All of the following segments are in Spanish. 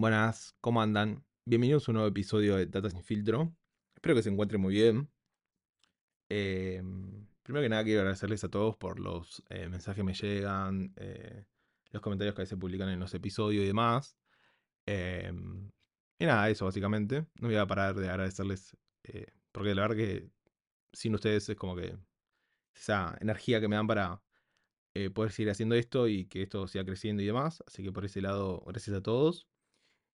Buenas, ¿cómo andan? Bienvenidos a un nuevo episodio de Data Sin Filtro. Espero que se encuentren muy bien. Eh, primero que nada quiero agradecerles a todos por los eh, mensajes que me llegan, eh, los comentarios que veces publican en los episodios y demás. Eh, y nada, eso básicamente. No voy a parar de agradecerles eh, porque la verdad que sin ustedes es como que esa energía que me dan para poder seguir haciendo esto y que esto siga creciendo y demás. Así que por ese lado, gracias a todos.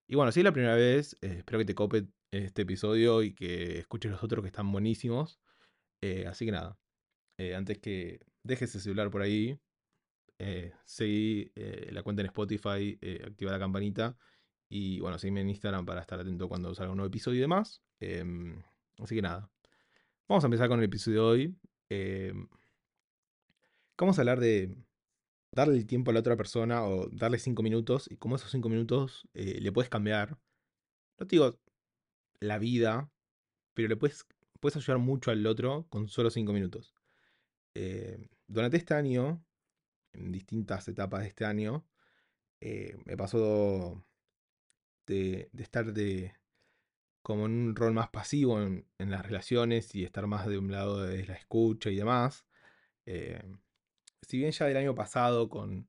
Y bueno, si es la primera vez, eh, espero que te cope este episodio y que escuches los otros que están buenísimos. Eh, así que nada, eh, antes que dejes el celular por ahí, seguí la cuenta en Spotify, activa la campanita y bueno, seguime en Instagram para estar atento cuando salga un nuevo episodio y demás. Em, así que nada, vamos a empezar con el episodio de hoy. Em, vamos a hablar de darle el tiempo a la otra persona o darle cinco minutos y cómo esos cinco minutos eh, le puedes cambiar. No te digo la vida, pero le puedes, puedes ayudar mucho al otro con solo cinco minutos. Eh, durante este año, en distintas etapas de este año, eh, me pasó de, estar de como en un rol más pasivo en, las relaciones y estar más de un lado de la escucha y demás. Si bien ya del año pasado, con,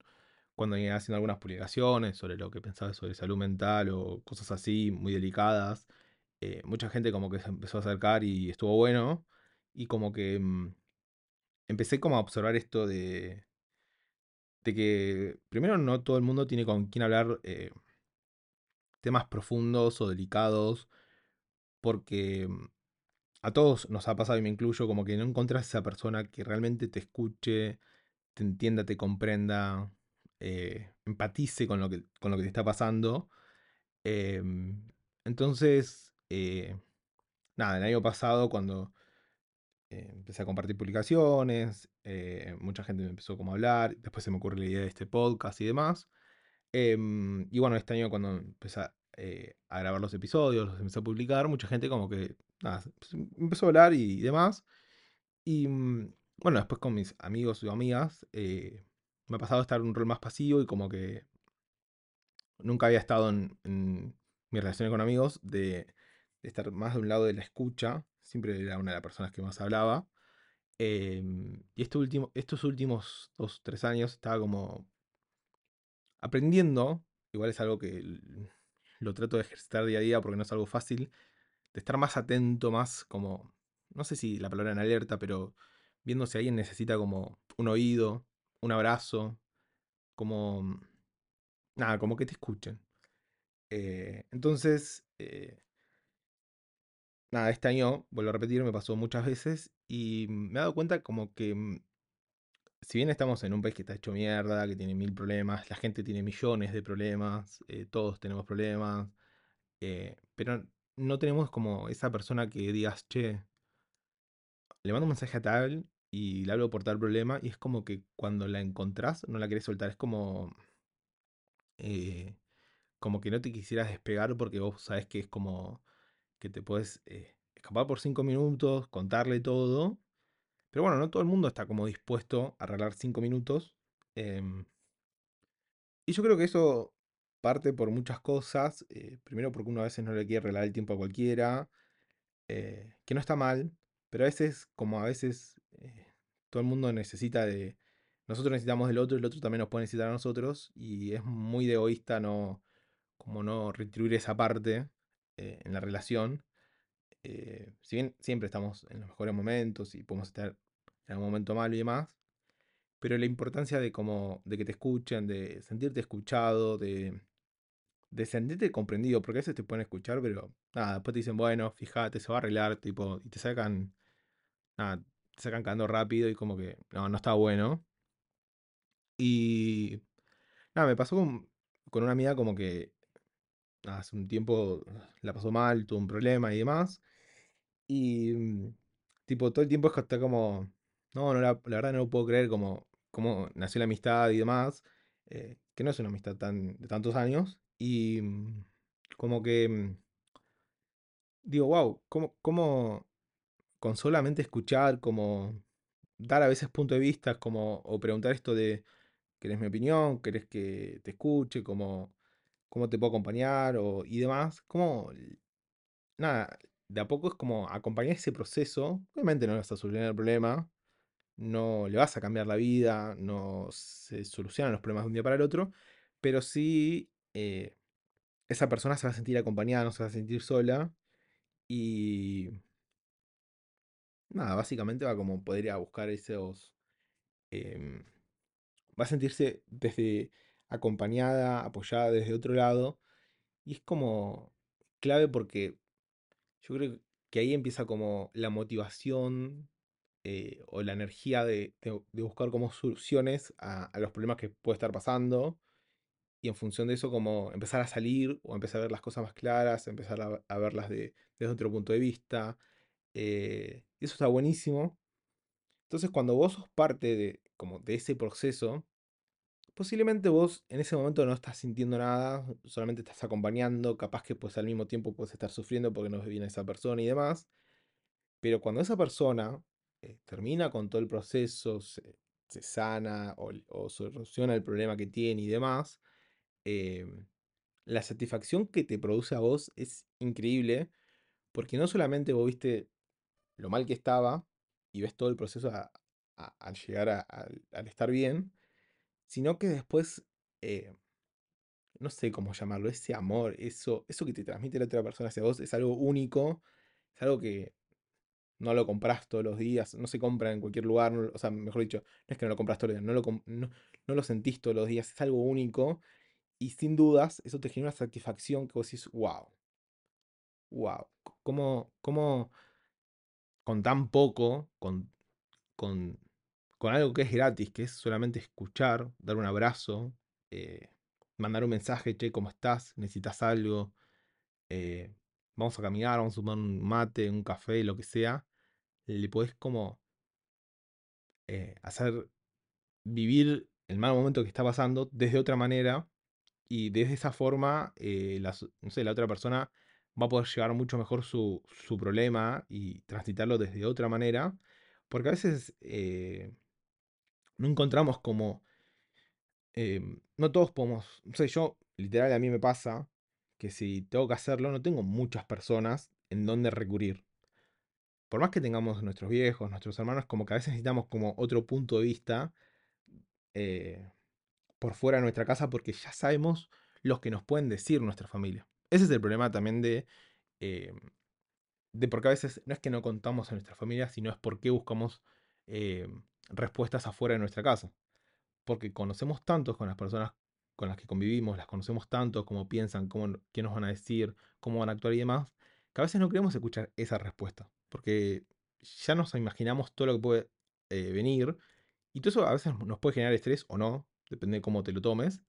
cuando iba haciendo algunas publicaciones sobre lo que pensaba sobre salud mental o cosas así muy delicadas, eh, mucha gente como que se empezó a acercar y estuvo bueno. Y como que mm, empecé como a observar esto de, de que primero no todo el mundo tiene con quién hablar eh, temas profundos o delicados, porque mm, a todos nos ha pasado y me incluyo como que no encontrás esa persona que realmente te escuche, te entienda, te comprenda, eh, empatice con lo, que, con lo que te está pasando. Em, entonces, eh, nada, el año pasado cuando eh, empecé a compartir publicaciones, mucha gente me empezó como a hablar, después se me ocurrió la idea de este podcast y demás. Em, y bueno, este año cuando empecé a, grabar los episodios, los empecé a publicar, mucha gente como que nada, empezó a hablar y demás. Y mm, bueno, después con mis amigos o amigas, eh, me ha pasado estar en un rol más pasivo y como que nunca había estado en, en mis relaciones con amigos de, estar más de un lado de la escucha. Siempre era una de las personas que más hablaba. Em, y este último, estos últimos dos, tres años estaba como aprendiendo, igual es algo que lo trato de ejercitar día a día porque no es algo fácil, de estar más atento, más como, no sé si la palabra en alerta, pero viendo si alguien necesita como un oído, un abrazo, como, nada, como que te escuchen. Eh, entonces, eh, nada, este año, vuelvo a repetir, me pasó muchas veces y me he dado cuenta como que mm, si bien estamos en un país que está hecho mierda, que tiene mil problemas, la gente tiene millones de problemas, eh, todos tenemos problemas, pero no tenemos como esa persona que digas, che, le mando un mensaje a tal y le hablo por tal problema y es como que cuando la encontrás no la querés soltar, es como, eh, como que no te quisieras despegar porque vos sabés que es como que te puedes eh, escapar por cinco minutos, contarle todo, pero bueno, no todo el mundo está como dispuesto a arreglar cinco minutos. em, Y yo creo que eso parte por muchas cosas. eh, primero porque uno a veces no le quiere regalar el tiempo a cualquiera, que no está mal, pero a veces, como a veces eh, todo el mundo necesita de... Nosotros necesitamos del otro, el otro también nos puede necesitar a nosotros, y es muy de egoísta no, como no retribuir esa parte eh, en la relación. eh, si bien siempre estamos en los mejores momentos y podemos estar en un momento malo y demás, pero la importancia de como de que te escuchen, de sentirte escuchado, de, de sentirte comprendido, porque a veces te pueden escuchar, pero nada, después te dicen, bueno, fíjate, se va a arreglar, tipo, y te sacan, nada, te sacan cagando rápido y como que, no, no está bueno. Y nada, me pasó con, con una amiga como que hace un tiempo la pasó mal, tuvo un problema y demás. Y mm, tipo, todo el tiempo es que está como, no, no, la, la verdad no lo puedo creer como, como nació la amistad y demás, eh, que no es una amistad tan, de tantos años. Y mm, como que mm, digo, wow, ¿cómo, cómo con solamente escuchar, como dar a veces punto de vista, como, o preguntar esto de, ¿querés mi opinión? ¿Querés que te escuche? Como cómo te puedo acompañar o, y demás, como, nada, de a poco es como acompañar ese proceso. Obviamente no vas a solucionar el problema, no le vas a cambiar la vida, no se solucionan los problemas de un día para el otro, pero sí eh, esa persona se va a sentir acompañada, no se va a sentir sola y nada, básicamente va como poder ir a buscar esos... em, va a sentirse desde acompañada, apoyada desde otro lado y es como clave porque yo creo que ahí empieza como la motivación eh, o la energía de, de- buscar como soluciones a los problemas que puede estar pasando y en función de eso como empezar a salir o empezar a ver las cosas más claras, empezar a, verlas de, desde otro punto de vista. eh, eso está buenísimo. Entonces cuando vos sos parte de, como de ese proceso, posiblemente vos en ese momento no estás sintiendo nada, solamente estás acompañando, capaz que pues al mismo tiempo puedes estar sufriendo porque no a esa persona y demás. Pero cuando esa persona eh, termina con todo el proceso, se, se sana o soluciona el problema que tiene y demás, em, la satisfacción que te produce a vos es increíble, porque no solamente vos viste lo mal que estaba y ves todo el proceso al llegar a- al, estar bien, sino que después, eh, no sé cómo llamarlo, ese amor, eso, eso que te transmite la otra persona hacia vos es algo único, es algo que no lo compras todos los días, no se compra en cualquier lugar, no- o sea, mejor dicho, no es que no lo compras todos los días, no lo, no lo sentís todos los días, es algo único y sin dudas eso te genera una satisfacción que vos decís, wow, wow, ¿cómo, cómo con tan poco, con, con, con algo que es gratis, que es solamente escuchar, dar un abrazo, eh, mandar un mensaje, che, ¿cómo estás? ¿Necesitas algo? Eh, vamos a caminar, vamos a tomar un mate, un café, lo que sea. Le podés como eh, hacer vivir el mal momento que está pasando desde otra manera y desde esa forma eh, la, no sé, la otra persona va a poder llevar mucho mejor su, su problema y transitarlo desde otra manera, porque a veces eh, no encontramos como, eh, no todos podemos, no sé, yo literal a mí me pasa que si tengo que hacerlo no tengo muchas personas en donde recurrir. Por más que tengamos nuestros viejos, nuestros hermanos, como que a veces necesitamos como otro punto de vista por fuera de nuestra casa porque ya sabemos los que nos pueden decir nuestra familia. Ese es el problema también de, eh, de porque a veces no es que no contamos a nuestra familia, sino es porque buscamos eh, respuestas afuera de nuestra casa. Porque conocemos tantos con las personas con las que convivimos, las conocemos tanto, cómo piensan, cómo, qué nos van a decir, cómo van a actuar y demás, que a veces no queremos escuchar esa respuesta. Porque ya nos imaginamos todo lo que puede eh, venir y todo eso a veces nos puede generar estrés o no, depende de cómo te lo tomes.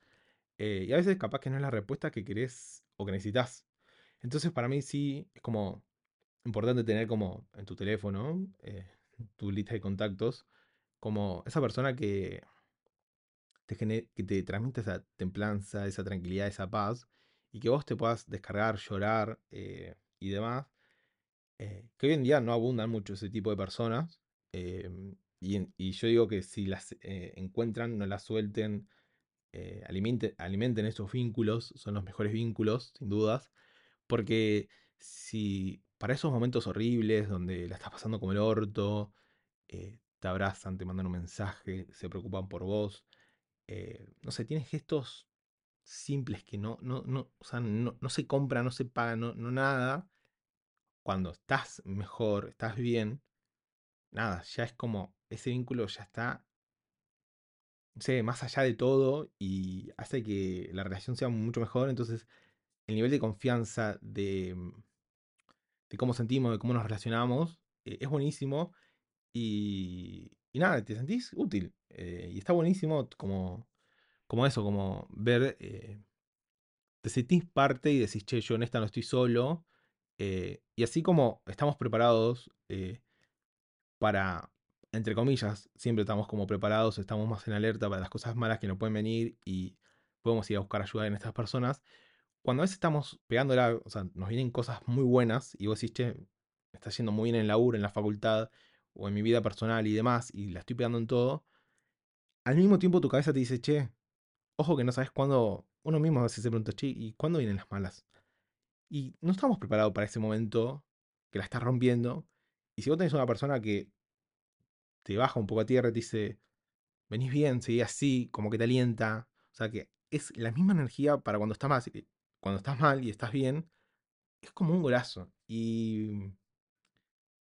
eh, y a veces capaz que no es la respuesta que querés o que necesitas. Entonces para mí sí es como importante tener como en tu teléfono, eh, tu lista de contactos, como esa persona que te, gene- que te transmite esa templanza, esa tranquilidad, esa paz, y que vos te puedas descargar, llorar eh, y demás. que hoy en día no abundan mucho ese tipo de personas. Y, yo digo que si las eh, encuentran, no las suelten, eh, alimente- alimenten esos vínculos, son los mejores vínculos, sin dudas, porque si para esos momentos horribles donde la estás pasando como el orto, eh, te abrazan, te mandan un mensaje, se preocupan por vos, eh, no sé, tienes gestos simples que no, no, no, o sea, no, no se compra, no se paga, no, no nada. Cuando estás mejor, estás bien, nada, ya es como ese vínculo ya está sé, más allá de todo y hace que la relación sea mucho mejor. Entonces, el nivel de confianza, de, mm, de cómo sentimos, de cómo nos relacionamos, eh, es buenísimo. Y, y nada, te sentís útil. eh, y está buenísimo como, como eso, como ver, eh, te sentís parte y decís, che, yo en esta no estoy solo. y así como estamos preparados para, entre comillas, siempre estamos como preparados, estamos más en alerta para las cosas malas que nos pueden venir y podemos ir a buscar ayuda en estas personas. Cuando a veces estamos pegándola, o sea, nos vienen cosas muy buenas y vos decís, che, me está yendo muy bien en el laburo, en la facultad o en mi vida personal y demás, y la estoy pegando en todo, al mismo tiempo tu cabeza te dice, che, ojo que no sabes cuándo uno mismo a veces se pregunta, che, ¿y cuándo vienen las malas? Y no estamos preparados para ese momento que la estás rompiendo. Y si vos tenés una persona que te baja un poco a tierra y te dice, venís bien, seguí así, como que te alienta. O sea que es la misma energía para cuando estás mal, cuando estás mal y estás bien, es como un golazo. Y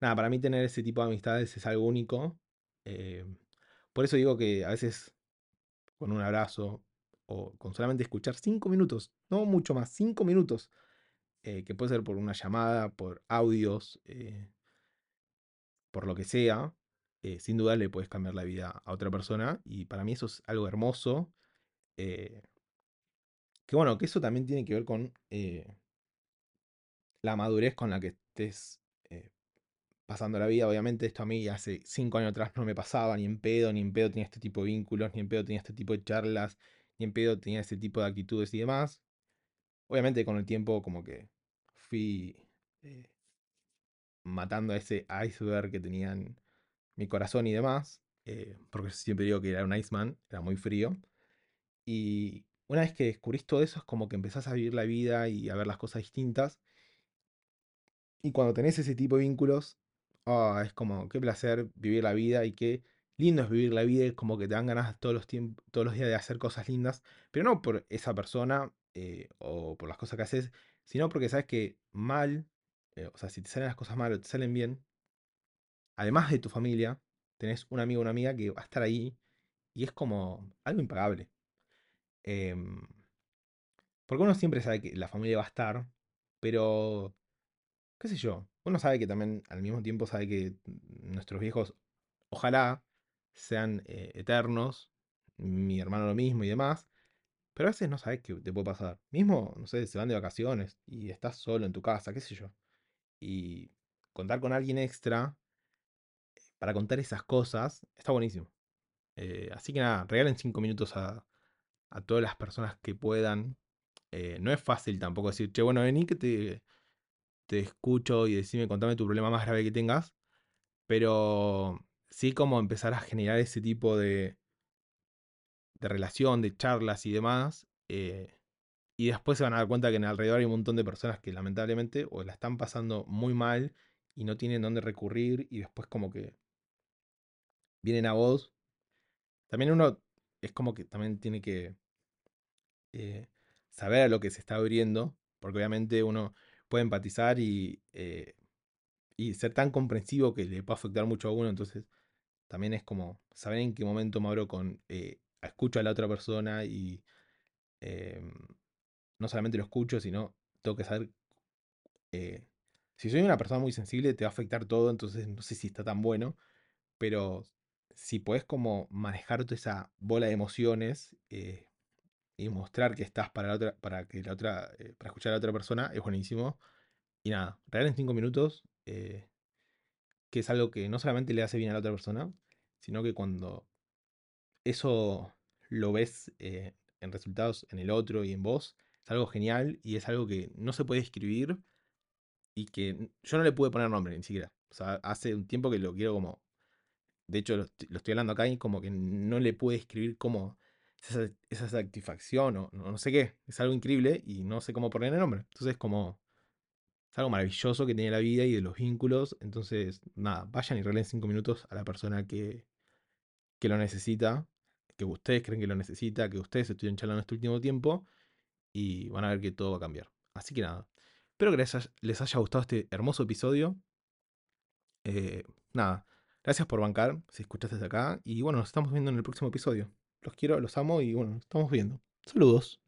nada, para mí tener ese tipo de amistades es algo único. Eh, por eso digo que a veces con un abrazo o con solamente escuchar cinco minutos, no mucho más, cinco minutos, eh, que puede ser por una llamada, por audios, eh, por lo que sea, sin duda le puedes cambiar la vida a otra persona. Y para mí eso es algo hermoso. que bueno, que eso también tiene que ver con la madurez con la que estés pasando la vida. Obviamente esto a mí hace cinco años atrás no me pasaba, ni en pedo, ni en pedo tenía este tipo de vínculos, ni en pedo tenía este tipo de charlas, ni en pedo tenía ese tipo de actitudes y demás. Obviamente con el tiempo como que fui eh, matando a ese iceberg que tenían mi corazón y demás, eh, porque siempre digo que era un Iceman, era muy frío. Y una vez que descubrís todo eso es como que empezás a vivir la vida y a ver las cosas distintas. Y cuando tenés ese tipo de vínculos, oh, es como, qué placer vivir la vida y qué lindo es vivir la vida. Es como que te dan ganas todos los, días de hacer cosas lindas, pero no por esa persona eh, o por las cosas que haces, sino porque sabes que mal, eh, o sea, si te salen las cosas mal o te salen bien, además de tu familia, tenés un amigo o una amiga que va a estar ahí y es como algo impagable. Em, porque uno siempre sabe que la familia va a estar, pero qué sé yo, uno sabe que también al mismo tiempo sabe que nuestros viejos, ojalá, sean eh, eternos, mi hermano lo mismo y demás, pero a veces no sabes qué te puede pasar. Mismo, no sé, se van de vacaciones y estás solo en tu casa, qué sé yo. Y contar con alguien extra para contar esas cosas está buenísimo. Eh, así que nada, regalen 5 minutos a, a, todas las personas que puedan. Eh, no es fácil tampoco decir, che, bueno, vení que te, te escucho y decime, contame tu problema más grave que tengas. Pero sí como empezar a generar ese tipo de, de relación, de charlas y demás. Eh, y después se van a dar cuenta que en alrededor hay un montón de personas que lamentablemente o la están pasando muy mal y no tienen dónde recurrir y después como que vienen a vos. También uno es como que también tiene que eh, saber a lo que se está abriendo, porque obviamente uno puede empatizar y, eh, y ser tan comprensivo que le puede afectar mucho a uno. Entonces, también es como saber en qué momento me abro con. Eh, escucho a la otra persona y em, no solamente lo escucho, sino tengo que saber. Si soy una persona muy sensible, te va a afectar todo, entonces no sé si está tan bueno. Pero si puedes como manejar toda esa bola de emociones y mostrar que estás para la otra, para que la otra, eh, para escuchar a la otra persona, es buenísimo. Y nada, en 5 minutos, eh, que es algo que no solamente le hace bien a la otra persona, sino que cuando eso lo ves eh, en resultados en el otro y en vos, es algo genial y es algo que no se puede escribir y que yo no le pude poner nombre ni siquiera. O sea, hace un tiempo que lo quiero como... De hecho, lo, estoy hablando acá y como que no le pude escribir como esa, satisfacción o no, sé qué. Es algo increíble y no sé cómo poner el nombre. Entonces, como es algo maravilloso que tiene la vida y de los vínculos. Entonces, nada, vayan y regalen cinco minutos a la persona que, que lo necesita, que ustedes creen que lo necesita, que ustedes estuvieron charlando este último tiempo y van a ver que todo va a cambiar. Así que nada, espero que les haya, gustado este hermoso episodio. Eh, nada, gracias por bancar si escuchaste desde acá y bueno, nos estamos viendo en el próximo episodio. Los quiero, los amo y bueno, estamos viendo. Saludos.